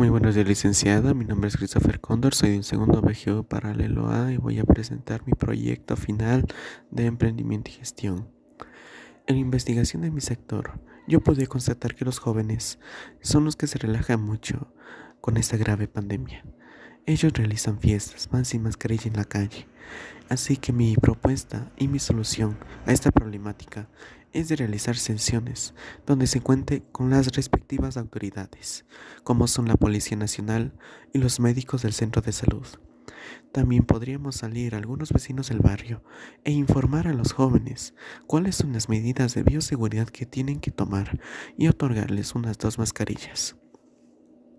Muy buenos días, licenciada. Mi nombre es Christopher Condor, soy de un segundo BGO paralelo A y voy a presentar mi proyecto final de emprendimiento y gestión. En la investigación de mi sector, yo pude constatar que los jóvenes son los que se relajan mucho con esta grave pandemia. Ellos realizan fiestas, van sin mascarilla en la calle. Así que mi propuesta y mi solución a esta problemática es de realizar sesiones donde se cuente con las respectivas autoridades, como son la Policía Nacional y los médicos del centro de salud. También podríamos salir a algunos vecinos del barrio e informar a los jóvenes cuáles son las medidas de bioseguridad que tienen que tomar y otorgarles unas dos mascarillas.